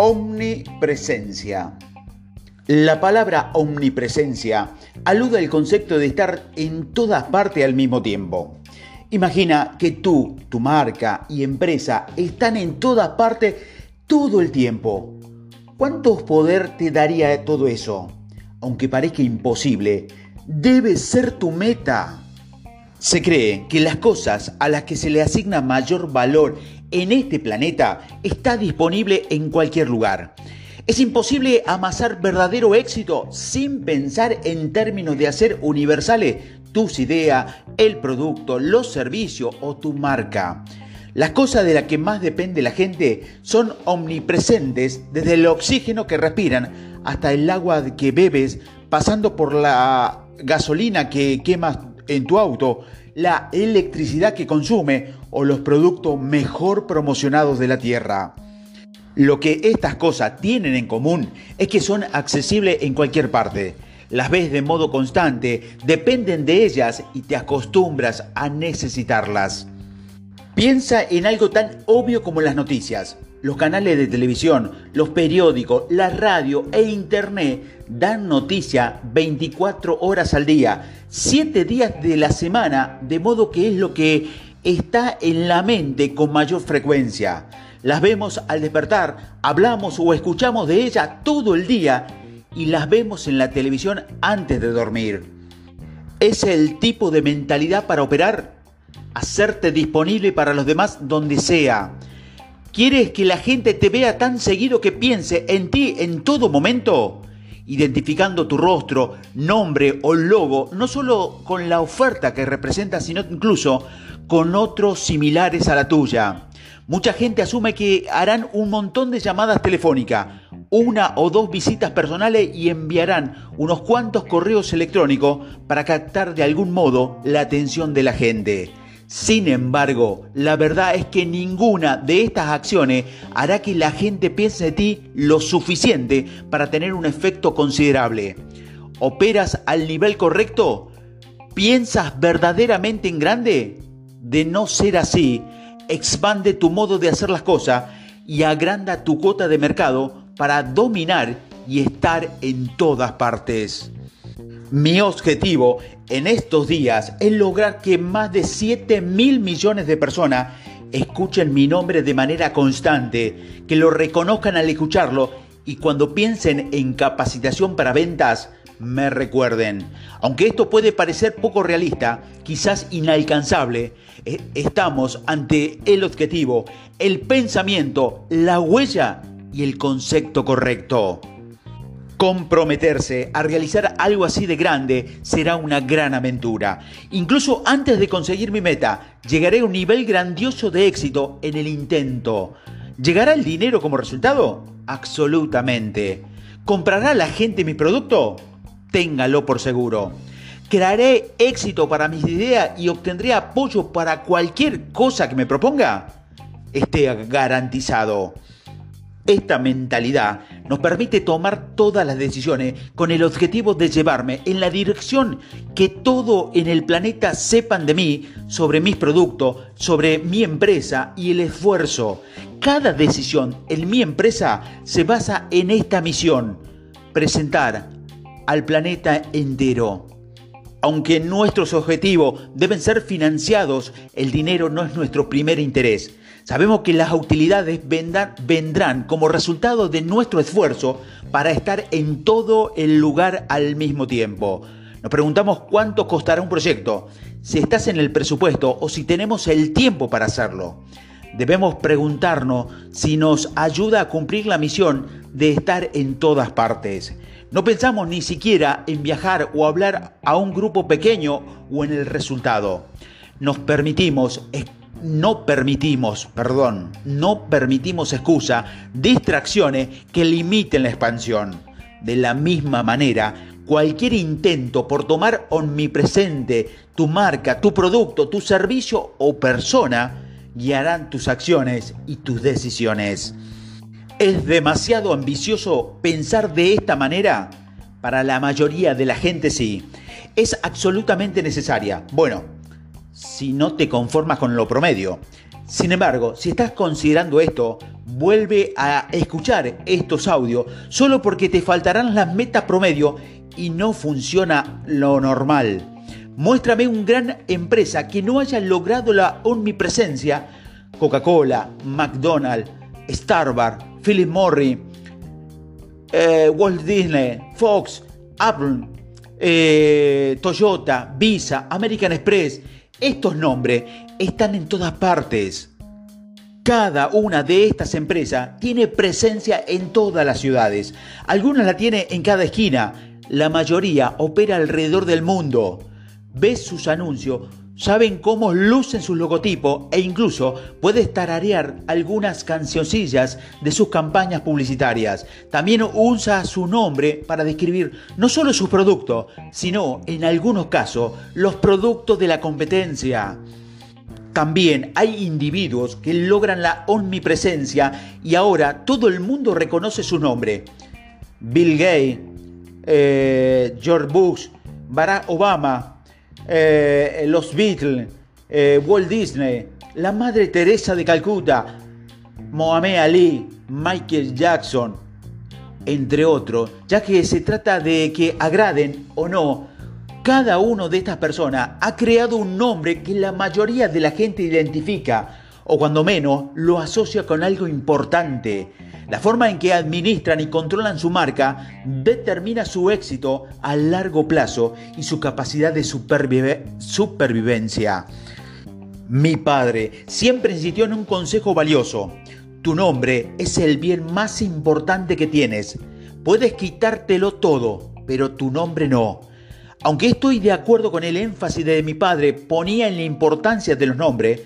Omnipresencia. La palabra omnipresencia alude al concepto de estar en todas partes al mismo tiempo. Imagina que tú, tu marca y empresa están en todas partes todo el tiempo. ¿Cuánto poder te daría todo eso? Aunque parezca imposible, debe ser tu meta. Se cree que las cosas a las que se le asigna mayor valor en este planeta está disponible en cualquier lugar. Es imposible amasar verdadero éxito sin pensar en términos de hacer universales tus ideas, el producto, los servicios o tu marca. Las cosas de las que más depende la gente son omnipresentes, desde el oxígeno que respiran hasta el agua que bebes, pasando por la gasolina que quemas en tu auto, la electricidad que consume o los productos mejor promocionados de la Tierra. Lo que estas cosas tienen en común es que son accesibles en cualquier parte. Las ves de modo constante, dependen de ellas y te acostumbras a necesitarlas. Piensa en algo tan obvio como las noticias. Los canales de televisión, los periódicos, la radio e internet dan noticia 24 horas al día, 7 días de la semana, de modo que es lo que está en la mente con mayor frecuencia. Las vemos al despertar, hablamos o escuchamos de ella todo el día y las vemos en la televisión antes de dormir. ¿Es el tipo de mentalidad para operar? Hacerte disponible para los demás donde sea ¿Quieres que la gente te vea tan seguido que piense en ti en todo momento? Identificando tu rostro, nombre o logo, no solo con la oferta que representa, sino incluso con otros similares a la tuya. Mucha gente asume que harán un montón de llamadas telefónicas, una o dos visitas personales y enviarán unos cuantos correos electrónicos para captar de algún modo la atención de la gente. Sin embargo, la verdad es que ninguna de estas acciones hará que la gente piense de ti lo suficiente para tener un efecto considerable. ¿Operas al nivel correcto? ¿Piensas verdaderamente en grande? De no ser así, expande tu modo de hacer las cosas y agranda tu cuota de mercado para dominar y estar en todas partes. Mi objetivo en estos días es lograr que más de 7 mil millones de personas escuchen mi nombre de manera constante, que lo reconozcan al escucharlo y cuando piensen en capacitación para ventas, me recuerden. Aunque esto puede parecer poco realista, quizás inalcanzable, eh, estamos ante el objetivo, el pensamiento, la huella y el concepto correcto. Comprometerse a realizar algo así de grande será una gran aventura. Incluso antes de conseguir mi meta, llegaré a un nivel grandioso de éxito en el intento. ¿Llegará el dinero como resultado? Absolutamente. ¿Comprará la gente mi producto? Téngalo por seguro. ¿Crearé éxito para mis ideas y obtendré apoyo para cualquier cosa que me proponga? Esté garantizado. Esta mentalidad nos permite tomar todas las decisiones con el objetivo de llevarme en la dirección que todo en el planeta sepan de mí, sobre mis productos, sobre mi empresa y el esfuerzo. Cada decisión en mi empresa se basa en esta misión, presentar al planeta entero. Aunque nuestros objetivos deben ser financiados, el dinero no es nuestro primer interés. Sabemos que las utilidades vendrán como resultado de nuestro esfuerzo para estar en todo el lugar al mismo tiempo. Nos preguntamos cuánto costará un proyecto, si estás en el presupuesto o si tenemos el tiempo para hacerlo. Debemos preguntarnos si nos ayuda a cumplir la misión de estar en todas partes. No pensamos ni siquiera en viajar o hablar a un grupo pequeño o en el resultado. Nos permitimos no permitimos, perdón, no permitimos excusa, distracciones que limiten la expansión. De la misma manera, cualquier intento por tomar omnipresente tu marca, tu producto, tu servicio o persona guiarán tus acciones y tus decisiones. ¿Es demasiado ambicioso pensar de esta manera? Para la mayoría de la gente sí. Es absolutamente necesaria. Bueno, si no te conformas con lo promedio. Sin embargo, si estás considerando esto, vuelve a escuchar estos audios solo porque te faltarán las metas promedio y no funciona lo normal. Muéstrame una gran empresa que no haya logrado la omnipresencia. Coca-Cola, McDonald's, Starbucks, Philip Morris, eh, Walt Disney, Fox, Apple, eh, Toyota, Visa, American Express. Estos nombres están en todas partes. Cada una de estas empresas tiene presencia en todas las ciudades. Algunas la tiene en cada esquina. La mayoría opera alrededor del mundo ves sus anuncios, saben cómo lucen sus logotipos e incluso puedes tararear algunas cancioncillas de sus campañas publicitarias. También usa su nombre para describir no solo sus productos, sino en algunos casos los productos de la competencia. También hay individuos que logran la omnipresencia y ahora todo el mundo reconoce su nombre. Bill Gates, eh, George Bush, Barack Obama, eh, los Beatles, eh, Walt Disney, la Madre Teresa de Calcuta, Mohamed Ali, Michael Jackson, entre otros, ya que se trata de que agraden o no, cada uno de estas personas ha creado un nombre que la mayoría de la gente identifica o cuando menos lo asocia con algo importante. La forma en que administran y controlan su marca determina su éxito a largo plazo y su capacidad de supervivencia. Mi padre siempre insistió en un consejo valioso. Tu nombre es el bien más importante que tienes. Puedes quitártelo todo, pero tu nombre no. Aunque estoy de acuerdo con el énfasis de mi padre ponía en la importancia de los nombres,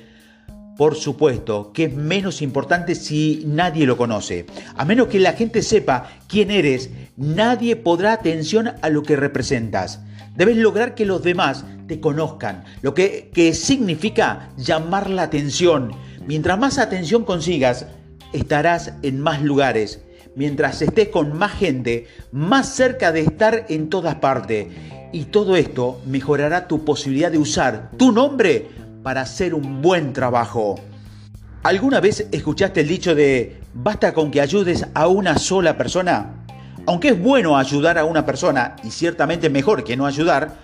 por supuesto que es menos importante si nadie lo conoce. A menos que la gente sepa quién eres, nadie podrá atención a lo que representas. Debes lograr que los demás te conozcan, lo que, que significa llamar la atención. Mientras más atención consigas, estarás en más lugares. Mientras estés con más gente, más cerca de estar en todas partes. Y todo esto mejorará tu posibilidad de usar tu nombre para hacer un buen trabajo. ¿Alguna vez escuchaste el dicho de basta con que ayudes a una sola persona? Aunque es bueno ayudar a una persona, y ciertamente mejor que no ayudar,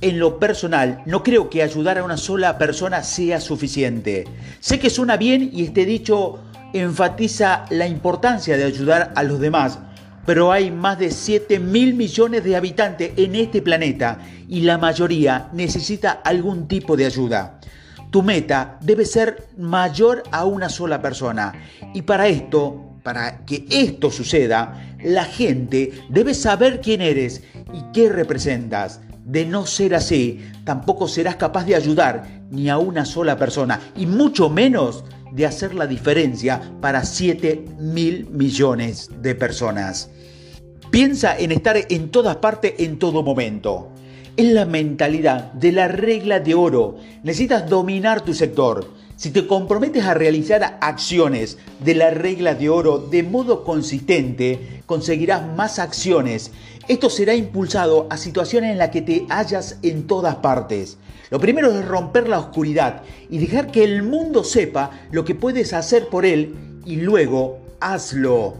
en lo personal no creo que ayudar a una sola persona sea suficiente. Sé que suena bien y este dicho enfatiza la importancia de ayudar a los demás, pero hay más de 7 mil millones de habitantes en este planeta y la mayoría necesita algún tipo de ayuda. Tu meta debe ser mayor a una sola persona y para esto, para que esto suceda, la gente debe saber quién eres y qué representas. De no ser así, tampoco serás capaz de ayudar ni a una sola persona y mucho menos de hacer la diferencia para 7 mil millones de personas. Piensa en estar en todas partes en todo momento. Es la mentalidad de la regla de oro. Necesitas dominar tu sector. Si te comprometes a realizar acciones de la regla de oro de modo consistente, conseguirás más acciones. Esto será impulsado a situaciones en las que te hallas en todas partes. Lo primero es romper la oscuridad y dejar que el mundo sepa lo que puedes hacer por él y luego hazlo.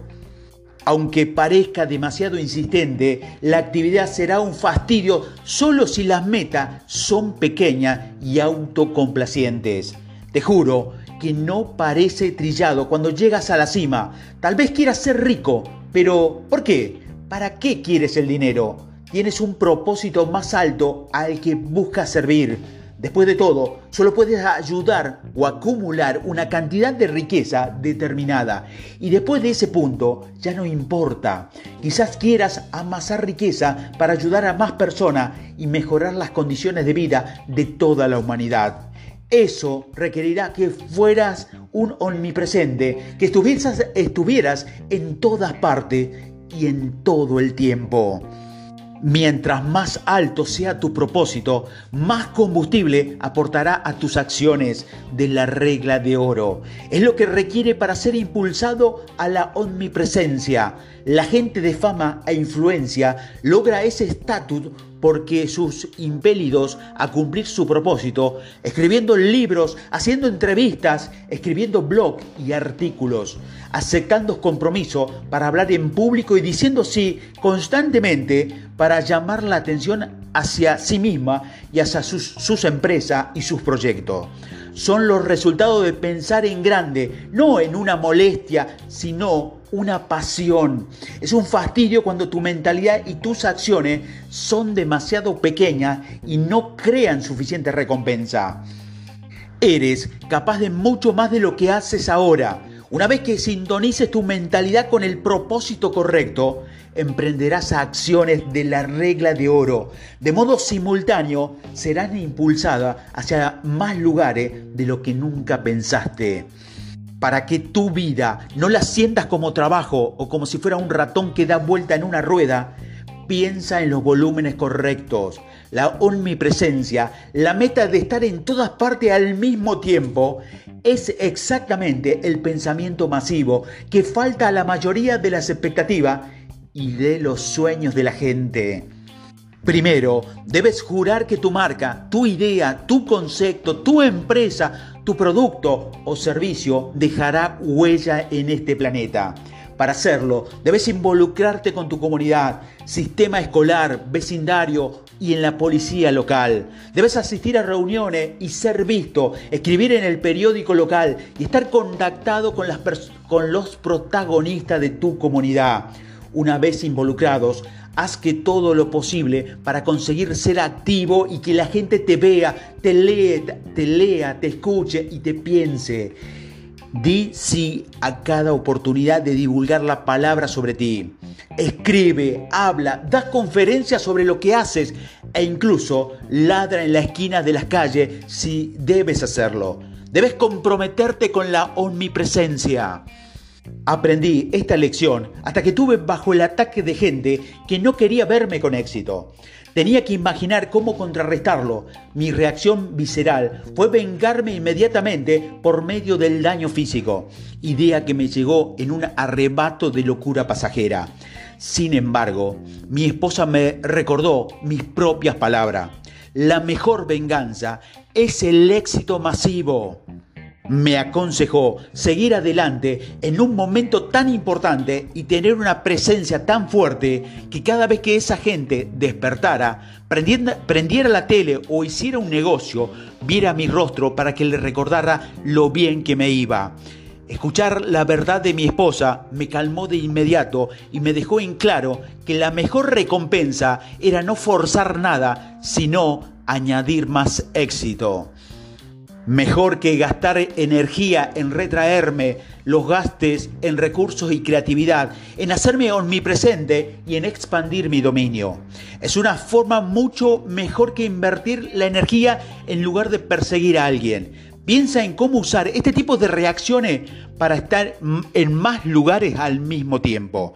Aunque parezca demasiado insistente, la actividad será un fastidio solo si las metas son pequeñas y autocomplacientes. Te juro que no parece trillado cuando llegas a la cima. Tal vez quieras ser rico, pero ¿por qué? ¿Para qué quieres el dinero? Tienes un propósito más alto al que buscas servir. Después de todo, solo puedes ayudar o acumular una cantidad de riqueza determinada. Y después de ese punto, ya no importa. Quizás quieras amasar riqueza para ayudar a más personas y mejorar las condiciones de vida de toda la humanidad. Eso requerirá que fueras un omnipresente, que estuvieras, estuvieras en todas partes y en todo el tiempo. Mientras más alto sea tu propósito, más combustible aportará a tus acciones de la regla de oro. Es lo que requiere para ser impulsado a la omnipresencia. La gente de fama e influencia logra ese estatus porque sus impelidos a cumplir su propósito, escribiendo libros, haciendo entrevistas, escribiendo blog y artículos, aceptando compromiso para hablar en público y diciendo sí constantemente para llamar la atención hacia sí misma y hacia sus, sus empresas y sus proyectos. Son los resultados de pensar en grande, no en una molestia, sino una pasión. Es un fastidio cuando tu mentalidad y tus acciones son demasiado pequeñas y no crean suficiente recompensa. Eres capaz de mucho más de lo que haces ahora. Una vez que sintonices tu mentalidad con el propósito correcto, emprenderás acciones de la regla de oro. De modo simultáneo, serán impulsadas hacia más lugares de lo que nunca pensaste. Para que tu vida no la sientas como trabajo o como si fuera un ratón que da vuelta en una rueda, piensa en los volúmenes correctos, la omnipresencia, la meta de estar en todas partes al mismo tiempo, es exactamente el pensamiento masivo que falta a la mayoría de las expectativas y de los sueños de la gente. Primero, debes jurar que tu marca, tu idea, tu concepto, tu empresa, tu producto o servicio dejará huella en este planeta. Para hacerlo, debes involucrarte con tu comunidad, sistema escolar, vecindario y en la policía local. Debes asistir a reuniones y ser visto, escribir en el periódico local y estar contactado con, las con los protagonistas de tu comunidad. Una vez involucrados, haz que todo lo posible para conseguir ser activo y que la gente te vea, te lea, te lea, te escuche y te piense. Di sí a cada oportunidad de divulgar la palabra sobre ti. Escribe, habla, da conferencias sobre lo que haces e incluso ladra en la esquina de las calles si debes hacerlo. Debes comprometerte con la omnipresencia. Aprendí esta lección hasta que tuve bajo el ataque de gente que no quería verme con éxito. Tenía que imaginar cómo contrarrestarlo. Mi reacción visceral fue vengarme inmediatamente por medio del daño físico, idea que me llegó en un arrebato de locura pasajera. Sin embargo, mi esposa me recordó mis propias palabras. La mejor venganza es el éxito masivo me aconsejó seguir adelante en un momento tan importante y tener una presencia tan fuerte que cada vez que esa gente despertara, prendiera, la tele o hiciera un negocio, viera mi rostro para que le recordara lo bien que me iba. Escuchar la verdad de mi esposa me calmó de inmediato y me dejó en claro que la mejor recompensa era no forzar nada, sino añadir más éxito. Mejor que gastar energía en retraerme los gastes en recursos y creatividad, en hacerme omnipresente y en expandir mi dominio. Es una forma mucho mejor que invertir la energía en lugar de perseguir a alguien. Piensa en cómo usar este tipo de reacciones para estar en más lugares al mismo tiempo.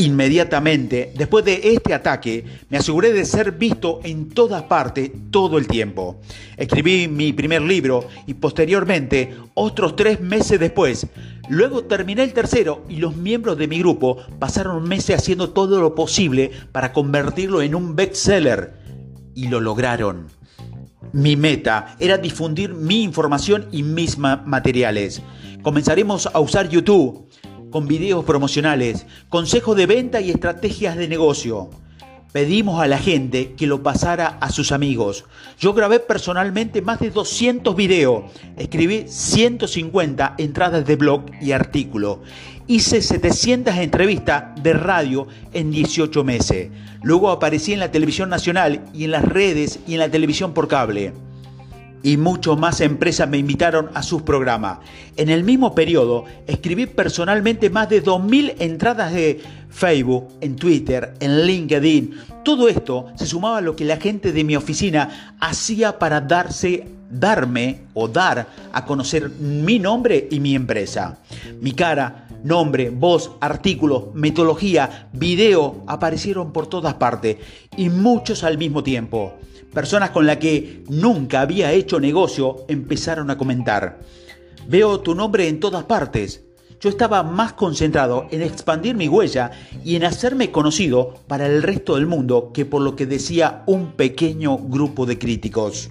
Inmediatamente, después de este ataque, me aseguré de ser visto en todas partes todo el tiempo. Escribí mi primer libro y posteriormente, otros tres meses después, luego terminé el tercero y los miembros de mi grupo pasaron meses haciendo todo lo posible para convertirlo en un bestseller. Y lo lograron. Mi meta era difundir mi información y mis materiales. Comenzaremos a usar YouTube con videos promocionales, consejos de venta y estrategias de negocio. Pedimos a la gente que lo pasara a sus amigos. Yo grabé personalmente más de 200 videos, escribí 150 entradas de blog y artículo. Hice 700 entrevistas de radio en 18 meses. Luego aparecí en la televisión nacional y en las redes y en la televisión por cable y mucho más empresas me invitaron a sus programas. En el mismo periodo escribí personalmente más de 2.000 entradas de Facebook, en Twitter, en LinkedIn. Todo esto se sumaba a lo que la gente de mi oficina hacía para darse, darme o dar a conocer mi nombre y mi empresa. Mi cara, nombre, voz, artículos, metodología, video aparecieron por todas partes y muchos al mismo tiempo. Personas con las que nunca había hecho negocio empezaron a comentar. Veo tu nombre en todas partes. yo estaba más concentrado en expandir mi huella y en hacerme conocido para el resto del mundo que por lo que decía un pequeño grupo de críticos.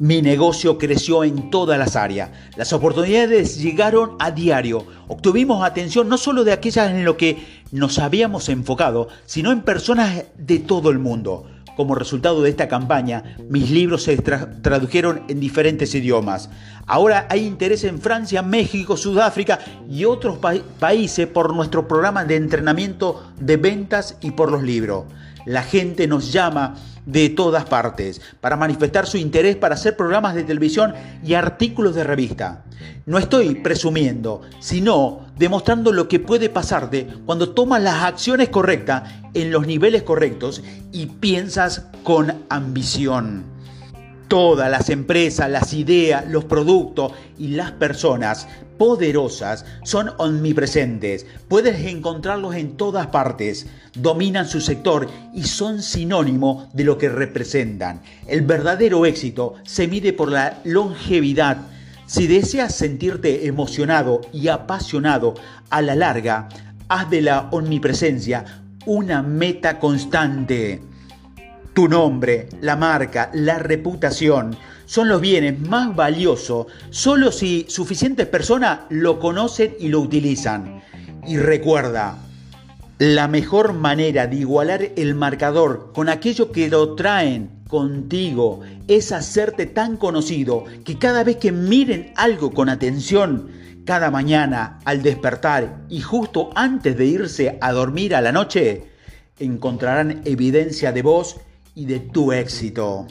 Mi negocio creció en todas las áreas. Las oportunidades llegaron a diario. Obtuvimos atención no solo de aquellas en lo que nos habíamos enfocado, sino en personas de todo el mundo. Como resultado de esta campaña, mis libros se tradujeron en diferentes idiomas. Ahora hay interés en Francia, México, Sudáfrica y otros países por nuestro programa de entrenamiento de ventas y por los libros. La gente nos llama de todas partes para manifestar su interés para hacer programas de televisión y artículos de revista. No estoy presumiendo, sino demostrando lo que puede pasarte cuando tomas las acciones correctas en los niveles correctos y piensas con ambición. Todas las empresas, las ideas, los productos y las personas poderosas son omnipresentes. Puedes encontrarlos en todas partes. Dominan su sector y son sinónimo de lo que representan. El verdadero éxito se mide por la longevidad. Si deseas sentirte emocionado y apasionado a la larga, haz de la omnipresencia una meta constante. Tu nombre, la marca, la reputación son los bienes más valiosos solo si suficientes personas lo conocen y lo utilizan. Y recuerda, la mejor manera de igualar el marcador con aquello que lo traen contigo es hacerte tan conocido que cada vez que miren algo con atención, cada mañana al despertar y justo antes de irse a dormir a la noche, encontrarán evidencia de vos y de tu éxito.